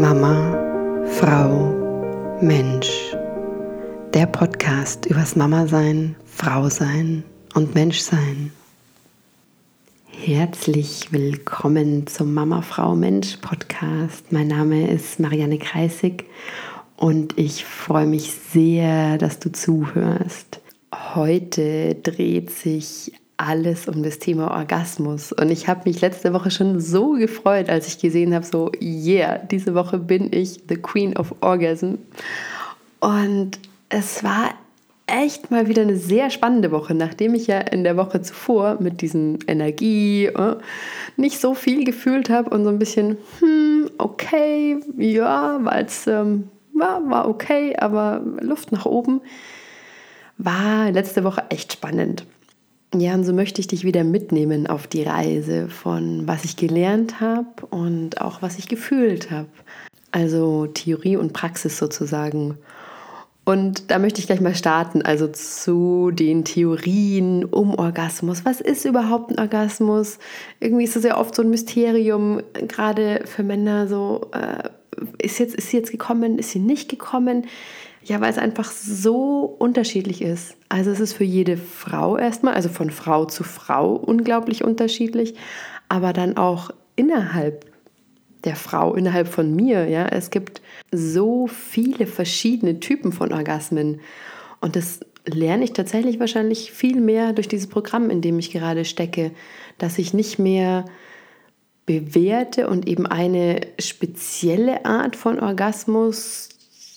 Mama, Frau, Mensch. Der Podcast übers Mama sein, Frau sein und Mensch sein. Herzlich willkommen zum Mama, Frau, Mensch Podcast. Mein Name ist Marianne Kreisig und ich freue mich sehr, dass du zuhörst. Heute dreht sich alles um das Thema Orgasmus. Und ich habe mich letzte Woche schon so gefreut, als ich gesehen habe, so, yeah, diese Woche bin ich the Queen of Orgasm. Und es war echt mal wieder eine sehr spannende Woche, nachdem ich ja in der Woche zuvor mit diesen Energie äh, nicht so viel gefühlt habe und so ein bisschen, hm, okay, ja, weil es ähm, war, war okay, aber Luft nach oben, war letzte Woche echt spannend. Ja, und so möchte ich dich wieder mitnehmen auf die Reise von was ich gelernt habe und auch was ich gefühlt habe. Also Theorie und Praxis sozusagen. Und da möchte ich gleich mal starten, also zu den Theorien um Orgasmus. Was ist überhaupt ein Orgasmus? Irgendwie ist es ja oft so ein Mysterium, gerade für Männer so, äh, ist, jetzt, ist sie jetzt gekommen, ist sie nicht gekommen? Ja, weil es einfach so unterschiedlich ist. Also es ist für jede Frau erstmal, also von Frau zu Frau unglaublich unterschiedlich, aber dann auch innerhalb der Frau, innerhalb von mir. Ja, es gibt so viele verschiedene Typen von Orgasmen und das lerne ich tatsächlich wahrscheinlich viel mehr durch dieses Programm, in dem ich gerade stecke, dass ich nicht mehr bewährte und eben eine spezielle Art von Orgasmus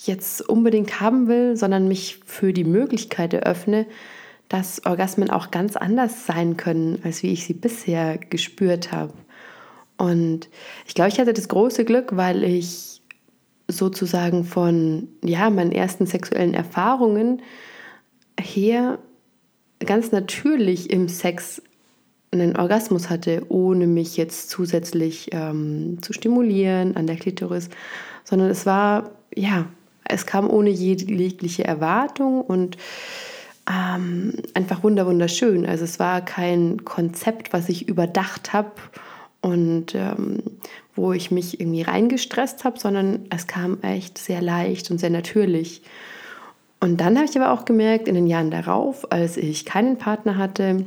jetzt unbedingt haben will, sondern mich für die Möglichkeit eröffne, dass Orgasmen auch ganz anders sein können, als wie ich sie bisher gespürt habe. Und ich glaube, ich hatte das große Glück, weil ich sozusagen von ja, meinen ersten sexuellen Erfahrungen her ganz natürlich im Sex einen Orgasmus hatte, ohne mich jetzt zusätzlich ähm, zu stimulieren an der Klitoris, sondern es war ja es kam ohne jegliche Erwartung und ähm, einfach wunderschön. Also es war kein Konzept, was ich überdacht habe und ähm, wo ich mich irgendwie reingestresst habe, sondern es kam echt sehr leicht und sehr natürlich. Und dann habe ich aber auch gemerkt, in den Jahren darauf, als ich keinen Partner hatte,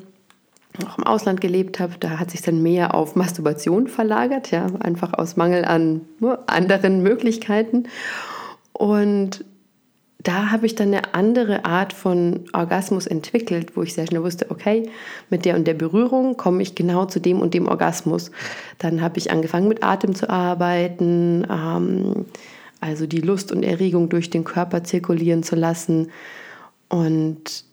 auch im Ausland gelebt habe, da hat sich dann mehr auf Masturbation verlagert, ja, einfach aus Mangel an ne, anderen Möglichkeiten. Und da habe ich dann eine andere Art von Orgasmus entwickelt, wo ich sehr schnell wusste, okay, mit der und der Berührung komme ich genau zu dem und dem Orgasmus. Dann habe ich angefangen mit Atem zu arbeiten, ähm, also die Lust und Erregung durch den Körper zirkulieren zu lassen. Und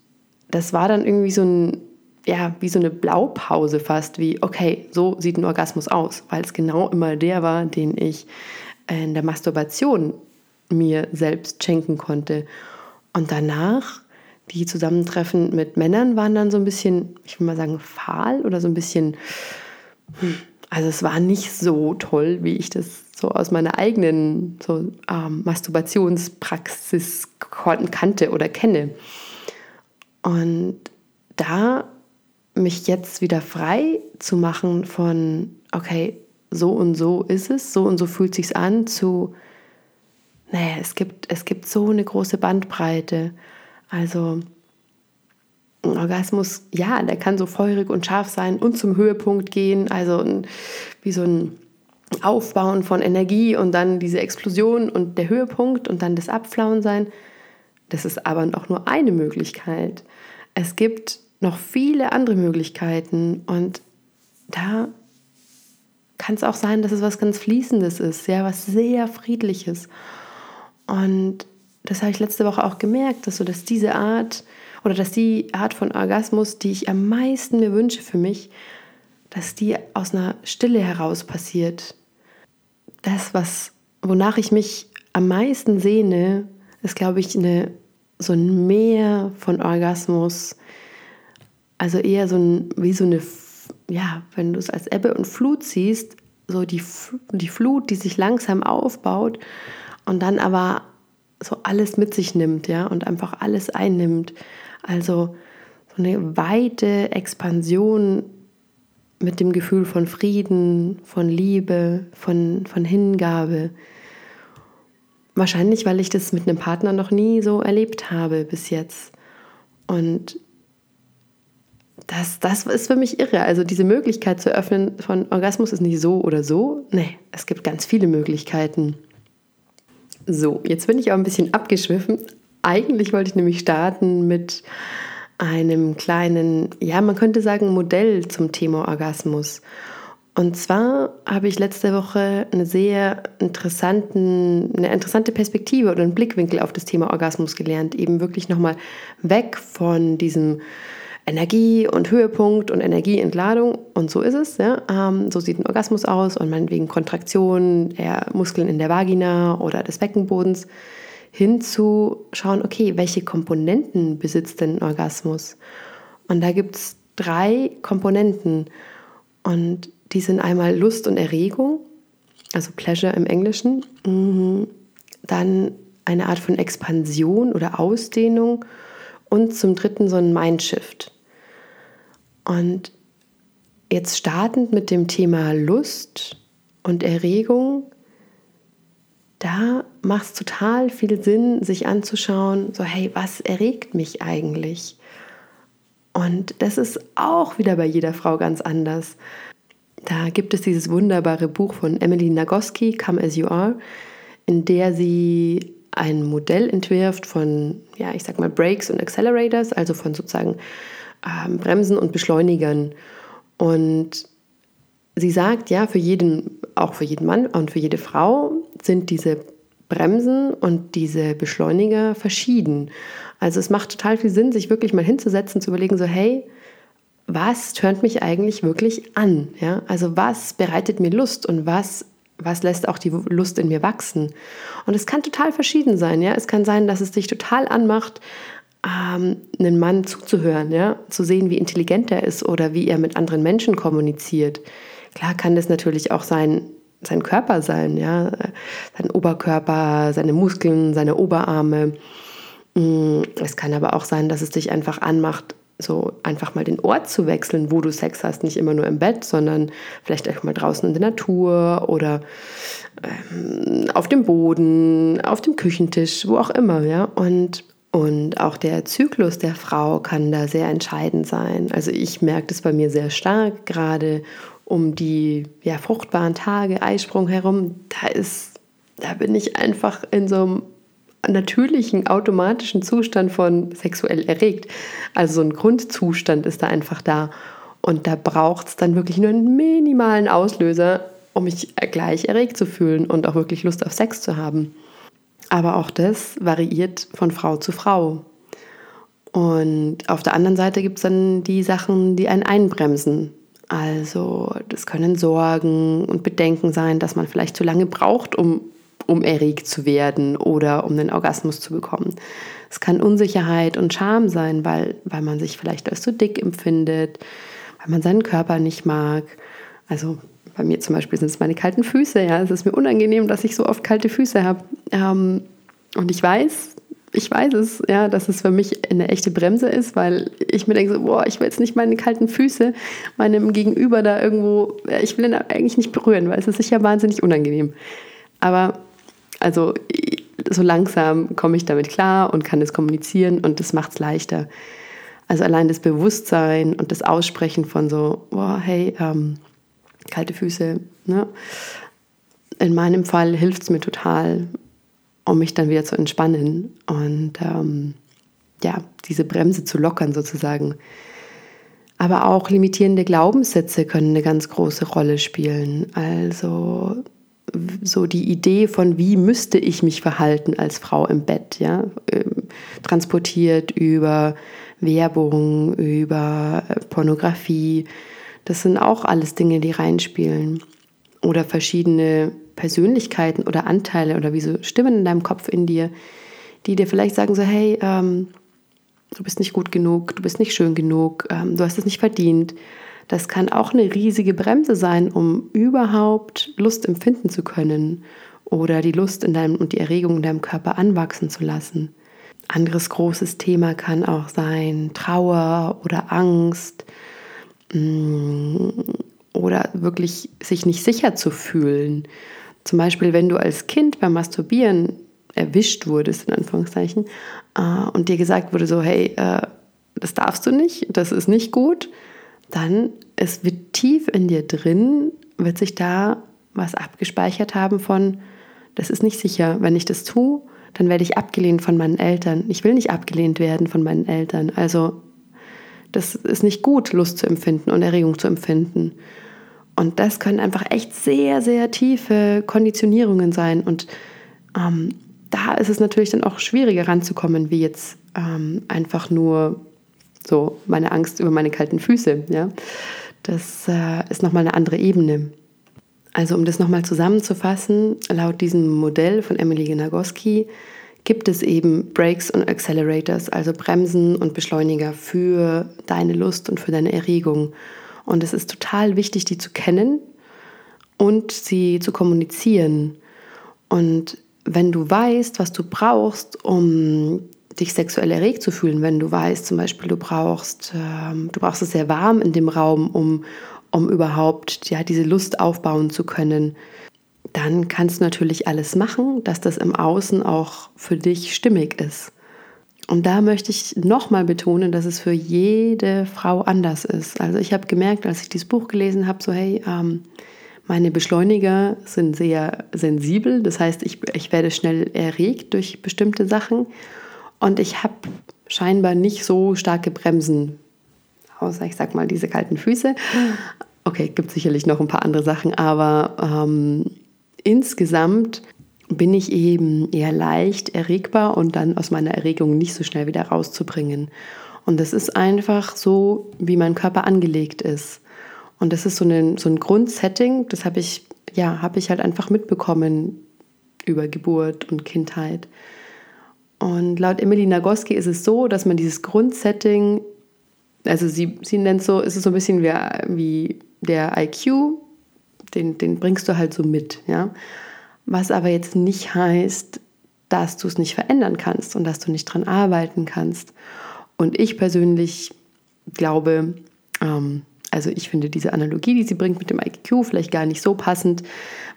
das war dann irgendwie so ein, ja, wie so eine Blaupause fast, wie, okay, so sieht ein Orgasmus aus, weil es genau immer der war, den ich in der Masturbation mir selbst schenken konnte. Und danach, die Zusammentreffen mit Männern waren dann so ein bisschen, ich will mal sagen, fahl oder so ein bisschen, hm, also es war nicht so toll, wie ich das so aus meiner eigenen so, ähm, Masturbationspraxis kannte oder kenne. Und da mich jetzt wieder frei zu machen von, okay, so und so ist es, so und so fühlt sich an, zu naja, es gibt, es gibt so eine große Bandbreite. Also ein Orgasmus, ja, der kann so feurig und scharf sein und zum Höhepunkt gehen, also ein, wie so ein Aufbauen von Energie und dann diese Explosion und der Höhepunkt und dann das Abflauen sein. Das ist aber auch nur eine Möglichkeit. Es gibt noch viele andere Möglichkeiten und da kann es auch sein, dass es was ganz Fließendes ist, ja, was sehr Friedliches. Und das habe ich letzte Woche auch gemerkt, dass so, dass diese Art oder dass die Art von Orgasmus, die ich am meisten mir wünsche für mich, dass die aus einer Stille heraus passiert. Das, was, wonach ich mich am meisten sehne, ist, glaube ich, eine, so ein Meer von Orgasmus. Also eher so ein, wie so eine, ja, wenn du es als Ebbe und Flut siehst, so die, die Flut, die sich langsam aufbaut und dann aber so alles mit sich nimmt, ja, und einfach alles einnimmt. Also so eine weite Expansion mit dem Gefühl von Frieden, von Liebe, von, von Hingabe. Wahrscheinlich, weil ich das mit einem Partner noch nie so erlebt habe bis jetzt. Und das, das ist für mich irre. Also diese Möglichkeit zu öffnen von Orgasmus ist nicht so oder so. Nee, es gibt ganz viele Möglichkeiten. So, jetzt bin ich auch ein bisschen abgeschwiffen. Eigentlich wollte ich nämlich starten mit einem kleinen, ja, man könnte sagen, Modell zum Thema Orgasmus. Und zwar habe ich letzte Woche eine sehr interessanten, eine interessante Perspektive oder einen Blickwinkel auf das Thema Orgasmus gelernt. Eben wirklich nochmal weg von diesem Energie und Höhepunkt und Energieentladung. Und so ist es. Ja? Ähm, so sieht ein Orgasmus aus und meinetwegen Kontraktion der Muskeln in der Vagina oder des Beckenbodens hinzuschauen, okay, welche Komponenten besitzt denn ein Orgasmus? Und da gibt es drei Komponenten. Und die sind einmal Lust und Erregung, also Pleasure im Englischen, mhm. dann eine Art von Expansion oder Ausdehnung und zum dritten so ein Mindshift. Und jetzt startend mit dem Thema Lust und Erregung, da macht es total viel Sinn, sich anzuschauen, so hey, was erregt mich eigentlich? Und das ist auch wieder bei jeder Frau ganz anders. Da gibt es dieses wunderbare Buch von Emily Nagoski, Come As You Are, in der sie ein Modell entwirft von, ja, ich sag mal, Brakes und Accelerators, also von sozusagen ähm, Bremsen und Beschleunigern. Und sie sagt, ja, für jeden, auch für jeden Mann und für jede Frau sind diese Bremsen und diese Beschleuniger verschieden. Also es macht total viel Sinn, sich wirklich mal hinzusetzen, zu überlegen, so, hey, was tönt mich eigentlich wirklich an? Ja? Also was bereitet mir Lust und was, was lässt auch die Lust in mir wachsen? Und es kann total verschieden sein. Ja? Es kann sein, dass es dich total anmacht, ähm, einen Mann zuzuhören, ja? zu sehen, wie intelligent er ist oder wie er mit anderen Menschen kommuniziert. Klar kann das natürlich auch sein, sein Körper sein, ja, sein Oberkörper, seine Muskeln, seine Oberarme. Mm, es kann aber auch sein, dass es dich einfach anmacht, so einfach mal den Ort zu wechseln, wo du Sex hast, nicht immer nur im Bett, sondern vielleicht auch mal draußen in der Natur oder ähm, auf dem Boden, auf dem Küchentisch, wo auch immer, ja. Und und auch der Zyklus der Frau kann da sehr entscheidend sein. Also ich merke das bei mir sehr stark, gerade um die ja, fruchtbaren Tage, Eisprung herum. Da ist, da bin ich einfach in so einem natürlichen, automatischen Zustand von sexuell erregt. Also so ein Grundzustand ist da einfach da. Und da braucht es dann wirklich nur einen minimalen Auslöser, um mich gleich erregt zu fühlen und auch wirklich Lust auf Sex zu haben. Aber auch das variiert von Frau zu Frau. Und auf der anderen Seite gibt es dann die Sachen, die einen einbremsen. Also das können Sorgen und Bedenken sein, dass man vielleicht zu lange braucht, um um erregt zu werden oder um den Orgasmus zu bekommen. Es kann Unsicherheit und Scham sein, weil, weil man sich vielleicht als zu dick empfindet, weil man seinen Körper nicht mag. Also bei mir zum Beispiel sind es meine kalten Füße. Ja, es ist mir unangenehm, dass ich so oft kalte Füße habe. Ähm, und ich weiß, ich weiß es, ja, dass es für mich eine echte Bremse ist, weil ich mir denke, so, boah, ich will jetzt nicht meine kalten Füße meinem Gegenüber da irgendwo, ich will ihn eigentlich nicht berühren, weil es ist sicher wahnsinnig unangenehm. Aber also so langsam komme ich damit klar und kann es kommunizieren und das macht es leichter. Also allein das Bewusstsein und das Aussprechen von so, boah, hey, ähm, kalte Füße. Ne? In meinem Fall hilft es mir total, um mich dann wieder zu entspannen und ähm, ja, diese Bremse zu lockern sozusagen. Aber auch limitierende Glaubenssätze können eine ganz große Rolle spielen. Also so die Idee von, wie müsste ich mich verhalten als Frau im Bett, ja, ähm, transportiert über Werbung, über Pornografie. Das sind auch alles Dinge, die reinspielen. Oder verschiedene Persönlichkeiten oder Anteile oder wie so Stimmen in deinem Kopf in dir, die dir vielleicht sagen so, hey, ähm, du bist nicht gut genug, du bist nicht schön genug, ähm, du hast es nicht verdient das kann auch eine riesige Bremse sein, um überhaupt Lust empfinden zu können oder die Lust in deinem und die Erregung in deinem Körper anwachsen zu lassen. Anderes großes Thema kann auch sein Trauer oder Angst oder wirklich sich nicht sicher zu fühlen. Zum Beispiel, wenn du als Kind beim Masturbieren erwischt wurdest, in Anführungszeichen, äh, und dir gesagt wurde so, hey, äh, das darfst du nicht, das ist nicht gut, dann es wird tief in dir drin, wird sich da was abgespeichert haben von, das ist nicht sicher, wenn ich das tue, dann werde ich abgelehnt von meinen Eltern. Ich will nicht abgelehnt werden von meinen Eltern. Also das ist nicht gut, Lust zu empfinden und Erregung zu empfinden. Und das können einfach echt sehr, sehr tiefe Konditionierungen sein. Und ähm, da ist es natürlich dann auch schwieriger ranzukommen, wie jetzt ähm, einfach nur so meine Angst über meine kalten Füße. Ja? Das äh, ist nochmal eine andere Ebene. Also um das nochmal zusammenzufassen, laut diesem Modell von Emily Nagoski gibt es eben Brakes und Accelerators, also Bremsen und Beschleuniger für deine Lust und für deine Erregung. Und es ist total wichtig, die zu kennen und sie zu kommunizieren. Und wenn du weißt, was du brauchst, um dich sexuell erregt zu fühlen, wenn du weißt, zum Beispiel, du brauchst, ähm, du brauchst es sehr warm in dem Raum, um, um überhaupt ja, diese Lust aufbauen zu können, dann kannst du natürlich alles machen, dass das im Außen auch für dich stimmig ist. Und da möchte ich nochmal betonen, dass es für jede Frau anders ist. Also ich habe gemerkt, als ich dieses Buch gelesen habe, so hey, ähm, meine Beschleuniger sind sehr sensibel. Das heißt, ich, ich werde schnell erregt durch bestimmte Sachen. Und ich habe scheinbar nicht so starke Bremsen, außer ich sag mal diese kalten Füße. Okay, gibt sicherlich noch ein paar andere Sachen, aber ähm, insgesamt bin ich eben eher leicht erregbar und dann aus meiner Erregung nicht so schnell wieder rauszubringen. Und das ist einfach so, wie mein Körper angelegt ist. Und das ist so ein, so ein Grundsetting, das habe ich, ja, habe ich halt einfach mitbekommen über Geburt und Kindheit. Und laut Emily Nagoski ist es so, dass man dieses Grundsetting, also sie, sie nennt so, ist es so ein bisschen wie, wie der IQ, den, den bringst du halt so mit, ja was aber jetzt nicht heißt, dass du es nicht verändern kannst und dass du nicht dran arbeiten kannst. Und ich persönlich glaube, ähm, also ich finde diese Analogie, die sie bringt mit dem IQ, vielleicht gar nicht so passend,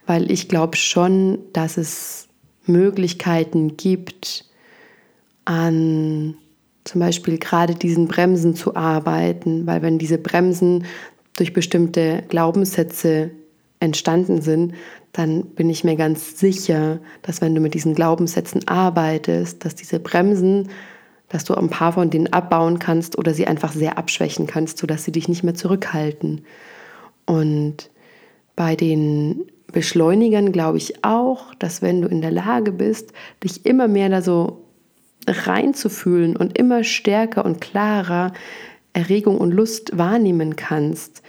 weil ich glaube schon, dass es Möglichkeiten gibt, an zum Beispiel gerade diesen Bremsen zu arbeiten, weil wenn diese Bremsen durch bestimmte Glaubenssätze entstanden sind, dann bin ich mir ganz sicher, dass wenn du mit diesen Glaubenssätzen arbeitest, dass diese Bremsen, dass du ein paar von denen abbauen kannst oder sie einfach sehr abschwächen kannst, sodass sie dich nicht mehr zurückhalten. Und bei den Beschleunigern glaube ich auch, dass wenn du in der Lage bist, dich immer mehr da so reinzufühlen und immer stärker und klarer Erregung und Lust wahrnehmen kannst,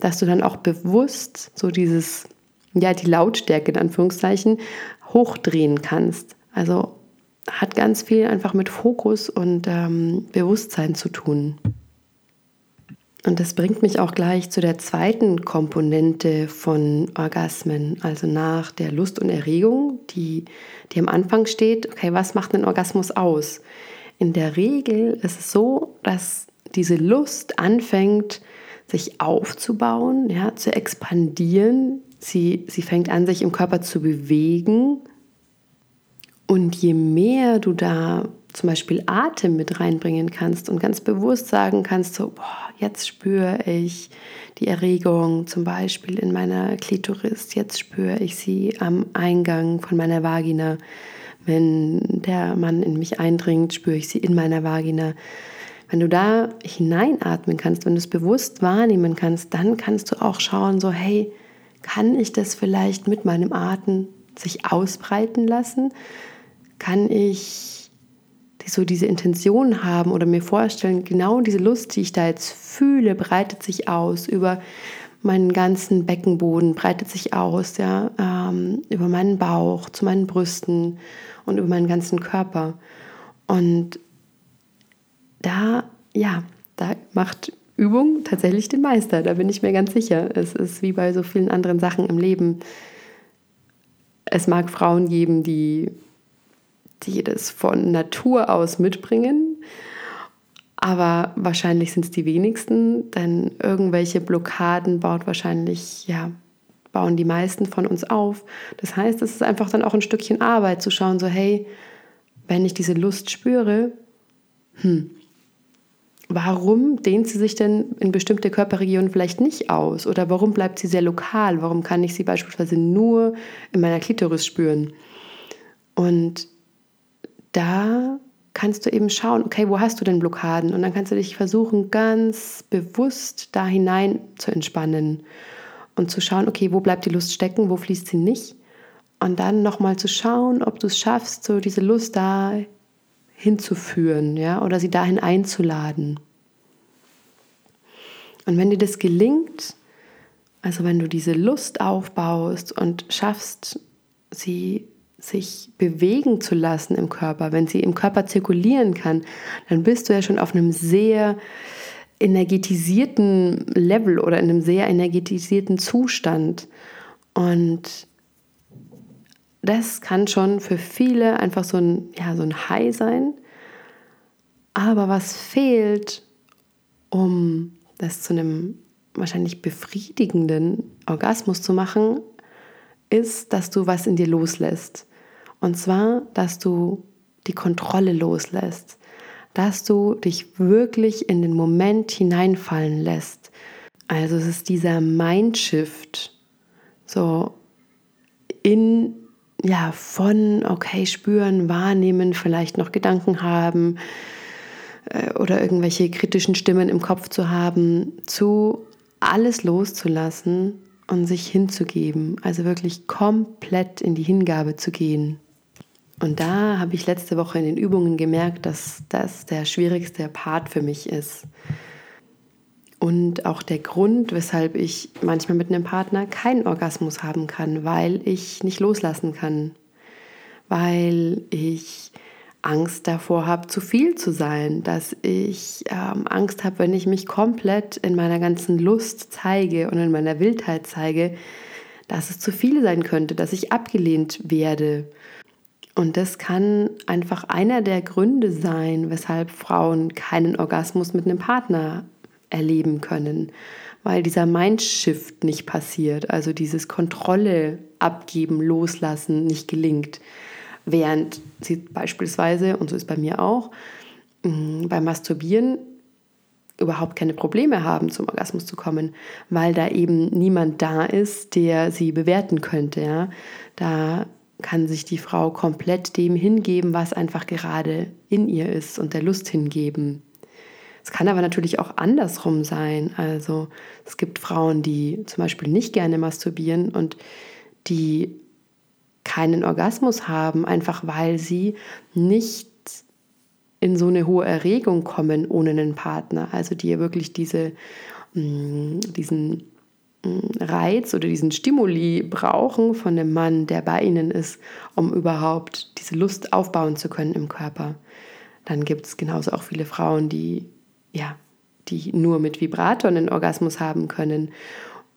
dass du dann auch bewusst so dieses ja, die Lautstärke in Anführungszeichen hochdrehen kannst. Also hat ganz viel einfach mit Fokus und ähm, Bewusstsein zu tun. Und das bringt mich auch gleich zu der zweiten Komponente von Orgasmen, also nach der Lust und Erregung, die, die am Anfang steht. Okay, was macht einen Orgasmus aus? In der Regel ist es so, dass diese Lust anfängt, sich aufzubauen, ja, zu expandieren, Sie, sie fängt an, sich im Körper zu bewegen. Und je mehr du da zum Beispiel Atem mit reinbringen kannst und ganz bewusst sagen kannst, so, boah, jetzt spüre ich die Erregung zum Beispiel in meiner Klitoris, jetzt spüre ich sie am Eingang von meiner Vagina. Wenn der Mann in mich eindringt, spüre ich sie in meiner Vagina. Wenn du da hineinatmen kannst, wenn du es bewusst wahrnehmen kannst, dann kannst du auch schauen, so, hey, kann ich das vielleicht mit meinem Atem sich ausbreiten lassen? Kann ich so diese Intention haben oder mir vorstellen, genau diese Lust, die ich da jetzt fühle, breitet sich aus über meinen ganzen Beckenboden, breitet sich aus, ja, ähm, über meinen Bauch, zu meinen Brüsten und über meinen ganzen Körper. Und da, ja, da macht Übung tatsächlich den Meister, da bin ich mir ganz sicher. Es ist wie bei so vielen anderen Sachen im Leben. Es mag Frauen geben, die, die das von Natur aus mitbringen, aber wahrscheinlich sind es die wenigsten, denn irgendwelche Blockaden baut wahrscheinlich ja bauen die meisten von uns auf. Das heißt, es ist einfach dann auch ein Stückchen Arbeit zu schauen, so hey, wenn ich diese Lust spüre, hm, warum dehnt sie sich denn in bestimmte Körperregionen vielleicht nicht aus? Oder warum bleibt sie sehr lokal? Warum kann ich sie beispielsweise nur in meiner Klitoris spüren? Und da kannst du eben schauen, okay, wo hast du denn Blockaden? Und dann kannst du dich versuchen, ganz bewusst da hinein zu entspannen und zu schauen, okay, wo bleibt die Lust stecken, wo fließt sie nicht? Und dann nochmal zu schauen, ob du es schaffst, so diese Lust da hinzuführen, ja, oder sie dahin einzuladen. Und wenn dir das gelingt, also wenn du diese Lust aufbaust und schaffst, sie sich bewegen zu lassen im Körper, wenn sie im Körper zirkulieren kann, dann bist du ja schon auf einem sehr energetisierten Level oder in einem sehr energetisierten Zustand. Und das kann schon für viele einfach so ein, ja, so ein High sein. Aber was fehlt, um das zu einem wahrscheinlich befriedigenden Orgasmus zu machen, ist, dass du was in dir loslässt. Und zwar, dass du die Kontrolle loslässt, dass du dich wirklich in den Moment hineinfallen lässt. Also es ist dieser Mindshift, so in ja, von, okay, spüren, wahrnehmen, vielleicht noch Gedanken haben äh, oder irgendwelche kritischen Stimmen im Kopf zu haben, zu alles loszulassen und sich hinzugeben. Also wirklich komplett in die Hingabe zu gehen. Und da habe ich letzte Woche in den Übungen gemerkt, dass das der schwierigste Part für mich ist. Und auch der Grund, weshalb ich manchmal mit einem Partner keinen Orgasmus haben kann, weil ich nicht loslassen kann, weil ich Angst davor habe, zu viel zu sein, dass ich ähm, Angst habe, wenn ich mich komplett in meiner ganzen Lust zeige und in meiner Wildheit zeige, dass es zu viel sein könnte, dass ich abgelehnt werde. Und das kann einfach einer der Gründe sein, weshalb Frauen keinen Orgasmus mit einem Partner erleben können, weil dieser Mindshift nicht passiert, also dieses Kontrolle abgeben, loslassen nicht gelingt. Während sie beispielsweise, und so ist bei mir auch, mm, beim Masturbieren überhaupt keine Probleme haben, zum Orgasmus zu kommen, weil da eben niemand da ist, der sie bewerten könnte. Ja? Da kann sich die Frau komplett dem hingeben, was einfach gerade in ihr ist und der Lust hingeben. Es kann aber natürlich auch andersrum sein. Also es gibt Frauen, die zum Beispiel nicht gerne masturbieren und die keinen Orgasmus haben, einfach weil sie nicht in so eine hohe Erregung kommen ohne einen Partner. Also die wirklich diese, mm, diesen mm, Reiz oder diesen Stimuli brauchen von einem Mann, der bei ihnen ist, um überhaupt diese Lust aufbauen zu können im Körper. Dann gibt es genauso auch viele Frauen, die ja, die nur mit Vibrator einen Orgasmus haben können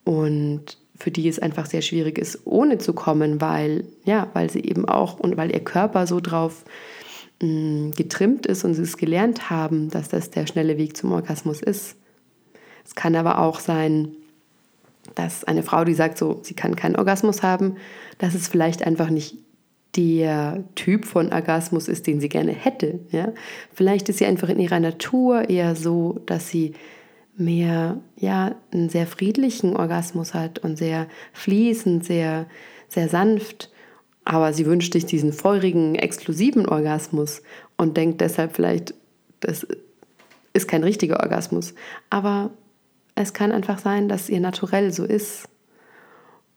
und für die es einfach sehr schwierig ist, ohne zu kommen, weil, ja, weil sie eben auch und weil ihr Körper so drauf mh, mm, getrimmt ist und sie es gelernt haben, dass das der schnelle Weg zum Orgasmus ist. Es kann aber auch sein, dass eine Frau, die sagt, so, sie kann keinen Orgasmus haben, dass es vielleicht einfach nicht der Typ von Orgasmus ist, den sie gerne hätte. Ja? Vielleicht ist sie einfach in ihrer Natur eher so, dass sie mehr, ja, einen sehr friedlichen Orgasmus hat und sehr fließend, sehr, sehr sanft. Aber sie wünscht sich diesen feurigen, exklusiven Orgasmus und denkt deshalb vielleicht, das ist kein richtiger Orgasmus. Aber es kann einfach sein, dass ihr naturell so ist.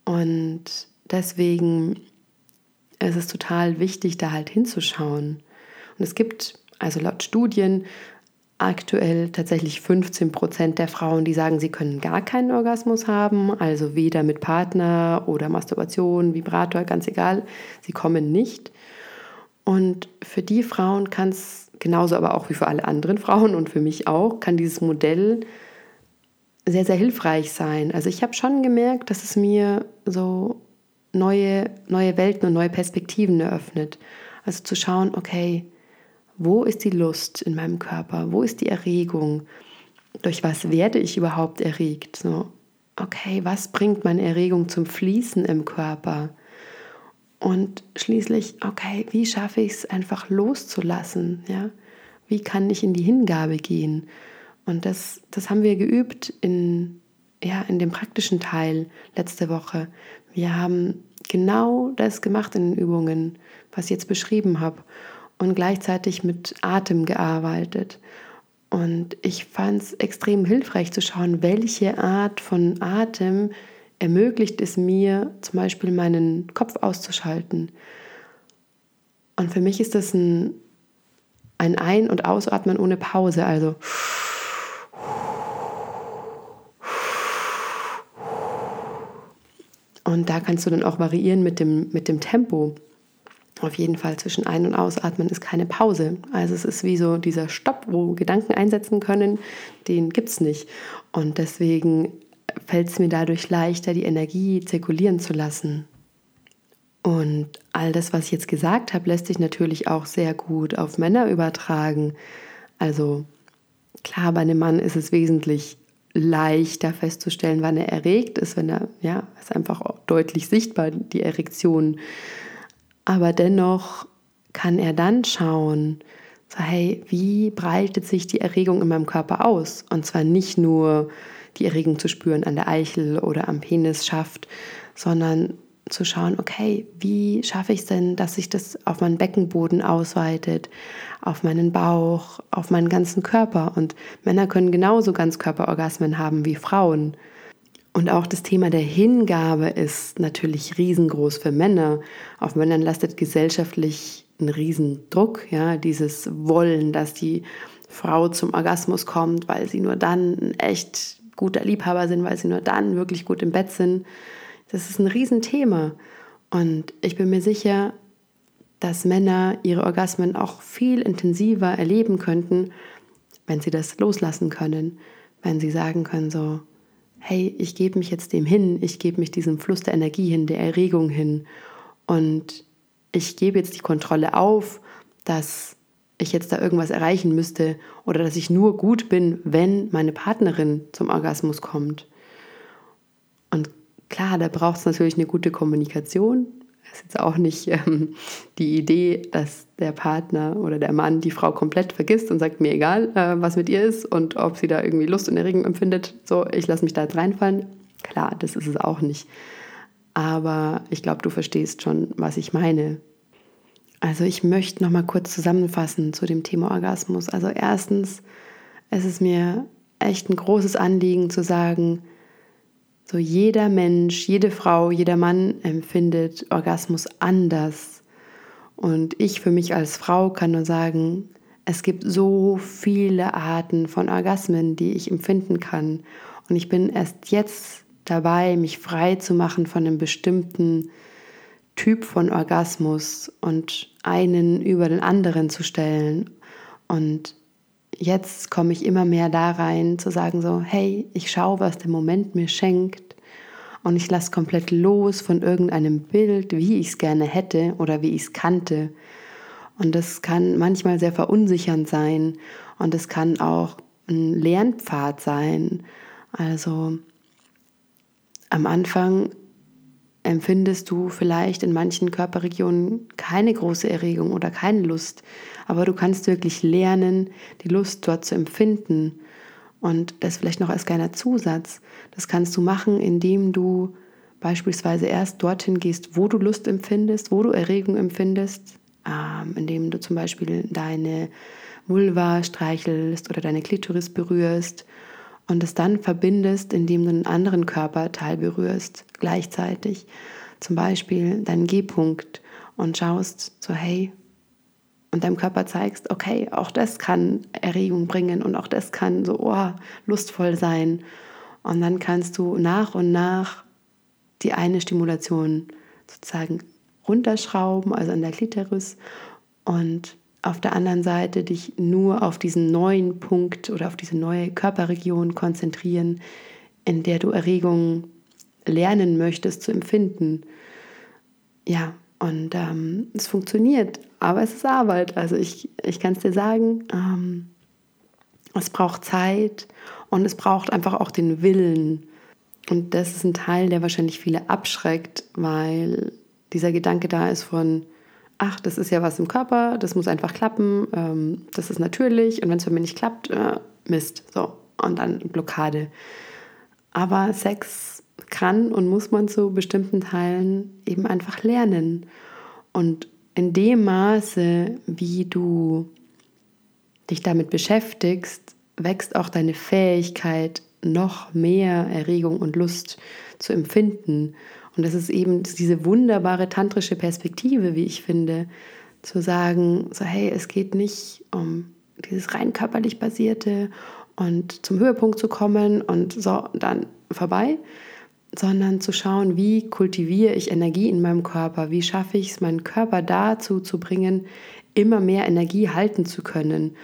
Und deswegen es ist total wichtig, da halt hinzuschauen. Und es gibt also laut Studien aktuell tatsächlich 15 Prozent der Frauen, die sagen, sie können gar keinen Orgasmus haben, also weder mit Partner oder Masturbation, Vibrator, ganz egal, sie kommen nicht. Und für die Frauen kann es genauso aber auch wie für alle anderen Frauen und für mich auch, kann dieses Modell sehr, sehr hilfreich sein. Also ich habe schon gemerkt, dass es mir so neue, neue Welten und neue Perspektiven eröffnet. Also zu schauen, okay, wo ist die Lust in meinem Körper? Wo ist die Erregung? Durch was werde ich überhaupt erregt? So, okay, was bringt meine Erregung zum Fließen im Körper? Und schließlich, okay, wie schaffe ich es einfach loszulassen? Ja? Wie kann ich in die Hingabe gehen? Und das, das haben wir geübt in, ja, in dem praktischen Teil letzte Woche. Wir haben genau das gemacht in den Übungen, was ich jetzt beschrieben habe. Und gleichzeitig mit Atem gearbeitet. Und ich fand es extrem hilfreich zu schauen, welche Art von Atem ermöglicht es mir, zum Beispiel meinen Kopf auszuschalten. Und für mich ist das ein, ein und Ausatmen ohne Pause. Also Und da kannst du dann auch variieren mit dem, mit dem Tempo. Auf jeden Fall zwischen Ein- und Ausatmen ist keine Pause. Also es ist wie so dieser Stopp, wo Gedanken einsetzen können, den gibt es nicht. Und deswegen fällt es mir dadurch leichter, die Energie zirkulieren zu lassen. Und all das, was ich jetzt gesagt habe, lässt sich natürlich auch sehr gut auf Männer übertragen. Also klar, bei einem Mann ist es wesentlich leichter festzustellen, wann er erregt ist, wenn er, ja, ist einfach deutlich sichtbar, die Erektion. Aber dennoch kann er dann schauen, so, hey, wie breitet sich die Erregung in meinem Körper aus? Und zwar nicht nur die Erregung zu spüren an der Eichel oder am Penisschaft, sondern zu schauen, okay, wie schaffe ich es denn, dass sich das auf meinen Beckenboden ausweitet, auf meinen Bauch, auf meinen ganzen Körper. Und Männer können genauso Ganzkörperorgasmen haben wie Frauen. Und auch das Thema der Hingabe ist natürlich riesengroß für Männer. Auf Männern lastet gesellschaftlich ein Riesendruck, ja, dieses Wollen, dass die Frau zum Orgasmus kommt, weil sie nur dann ein echt guter Liebhaber sind, weil sie nur dann wirklich gut im Bett sind. Das ist ein Riesenthema. Und ich bin mir sicher, dass Männer ihre Orgasmen auch viel intensiver erleben könnten, wenn sie das loslassen können, wenn sie sagen können so, hey, ich gebe mich jetzt dem hin, ich gebe mich diesem Fluss der Energie hin, der Erregung hin und ich gebe jetzt die Kontrolle auf, dass ich jetzt da irgendwas erreichen müsste oder dass ich nur gut bin, wenn meine Partnerin zum Orgasmus kommt. Klar, da braucht es natürlich eine gute Kommunikation. Es ist jetzt auch nicht ähm, die Idee, dass der Partner oder der Mann die Frau komplett vergisst und sagt, mir egal, äh, was mit ihr ist und ob sie da irgendwie Lust und Erregung empfindet. So, ich lasse mich da jetzt reinfallen. Klar, das ist es auch nicht. Aber ich glaube, du verstehst schon, was ich meine. Also ich möchte noch mal kurz zusammenfassen zu dem Thema Orgasmus. Also erstens, es ist mir echt ein großes Anliegen zu sagen, so jeder Mensch, jede Frau, jeder Mann empfindet Orgasmus anders. Und ich für mich als Frau kann nur sagen, es gibt so viele Arten von Orgasmen, die ich empfinden kann. Und ich bin erst jetzt dabei, mich frei zu machen von einem bestimmten Typ von Orgasmus und einen über den anderen zu stellen. Und jetzt komme ich immer mehr da rein, zu sagen so, hey, ich schaue, was der Moment mir schenkt und ich lasse komplett los von irgendeinem Bild, wie ich es gerne hätte oder wie ich es kannte. Und das kann manchmal sehr verunsichernd sein und es kann auch ein Lernpfad sein. Also am Anfang empfindest du vielleicht in manchen Körperregionen keine große Erregung oder keine Lust, aber du kannst wirklich lernen, die Lust dort zu empfinden. Und das vielleicht noch als kleiner Zusatz. Das kannst du machen, indem du beispielsweise erst dorthin gehst, wo du Lust empfindest, wo du Erregung empfindest, ähm, indem du zum Beispiel deine Vulva streichelst oder deine Klitoris berührst und es dann verbindest, indem du einen anderen Körperteil berührst, gleichzeitig. Zum Beispiel deinen G-Punkt und schaust so, hey, und deinem Körper zeigst, okay, auch das kann Erregung bringen und auch das kann so oh, lustvoll sein. Und dann kannst du nach und nach die eine Stimulation sozusagen runterschrauben, also an der Klitoris, und auf der anderen Seite dich nur auf diesen neuen Punkt oder auf diese neue Körperregion konzentrieren, in der du Erregung lernen möchtest zu empfinden. Ja, und ähm, es funktioniert, aber es ist Arbeit. Also ich, ich kann es dir sagen, ähm, es braucht Zeit und es braucht einfach auch den Willen. Und das ist ein Teil, der wahrscheinlich viele abschreckt, weil dieser Gedanke da ist von, ach, das ist ja was im Körper, das muss einfach klappen, ähm, das ist natürlich und wenn es bei mir nicht klappt, äh, Mist, so und dann Blockade. Aber Sex kann und muss man zu bestimmten Teilen eben einfach lernen. Und in dem Maße, wie du dich damit beschäftigst, wächst auch deine Fähigkeit, noch mehr Erregung und Lust zu empfinden. Und das ist eben diese wunderbare tantrische Perspektive, wie ich finde, zu sagen, so hey, es geht nicht um dieses rein körperlich basierte und zum Höhepunkt zu kommen und so dann vorbei, sondern zu schauen, wie kultiviere ich Energie in meinem Körper, wie schaffe ich es, meinen Körper dazu zu bringen, immer mehr Energie halten zu können.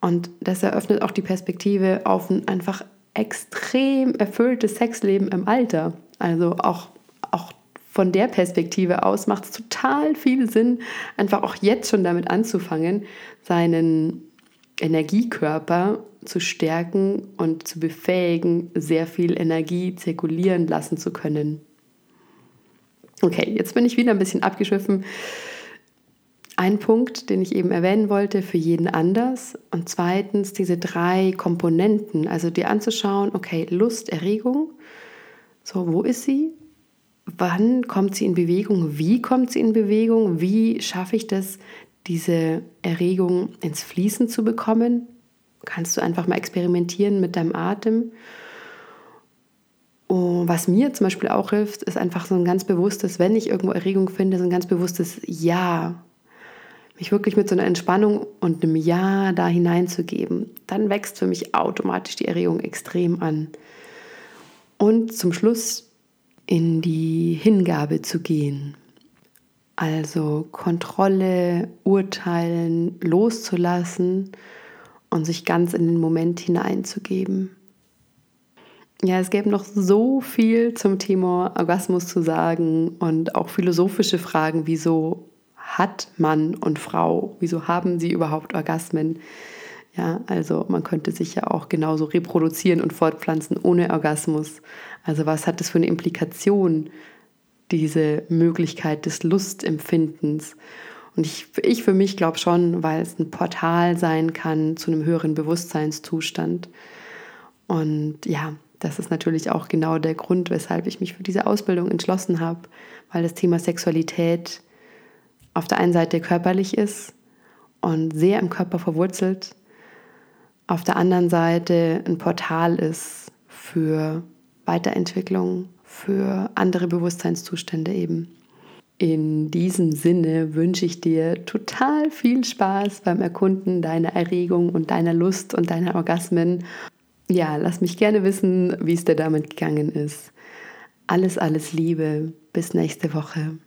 Und das eröffnet auch die Perspektive auf ein einfach extrem erfülltes Sexleben im Alter. Also auch, von der Perspektive aus macht es total viel Sinn, einfach auch jetzt schon damit anzufangen, seinen Energiekörper zu stärken und zu befähigen, sehr viel Energie zirkulieren lassen zu können. Okay, jetzt bin ich wieder ein bisschen abgeschwiffen. Ein Punkt, den ich eben erwähnen wollte, für jeden anders. Und zweitens diese drei Komponenten, also dir anzuschauen, okay, Lust, Erregung, so, wo ist sie? Wann kommt sie in Bewegung? Wie kommt sie in Bewegung? Wie schaffe ich das, diese Erregung ins Fließen zu bekommen? Kannst du einfach mal experimentieren mit deinem Atem. Und was mir zum Beispiel auch hilft, ist einfach so ein ganz bewusstes, wenn ich irgendwo Erregung finde, so ein ganz bewusstes Ja. Mich wirklich mit so einer Entspannung und einem Ja da hineinzugeben. Dann wächst für mich automatisch die Erregung extrem an. Und zum Schluss in die Hingabe zu gehen. Also Kontrolle, Urteilen loszulassen und sich ganz in den Moment hineinzugeben. Ja, es gäbe noch so viel zum Thema Orgasmus zu sagen und auch philosophische Fragen, wieso hat Mann und Frau, wieso haben sie überhaupt Orgasmen? Ja, also man könnte sich ja auch genauso reproduzieren und fortpflanzen ohne Orgasmus. Also was hat das für eine Implikation, diese Möglichkeit des Lustempfindens? Und ich, ich für mich glaube schon, weil es ein Portal sein kann zu einem höheren Bewusstseinszustand. Und ja, das ist natürlich auch genau der Grund, weshalb ich mich für diese Ausbildung entschlossen habe, weil das Thema Sexualität auf der einen Seite körperlich ist und sehr im Körper verwurzelt, auf der anderen Seite ein Portal ist für Weiterentwicklung, für andere Bewusstseinszustände eben. In diesem Sinne wünsche ich dir total viel Spaß beim Erkunden deiner Erregung und deiner Lust und deiner Orgasmen. Ja, lass mich gerne wissen, wie es dir damit gegangen ist. Alles, alles Liebe. Bis nächste Woche.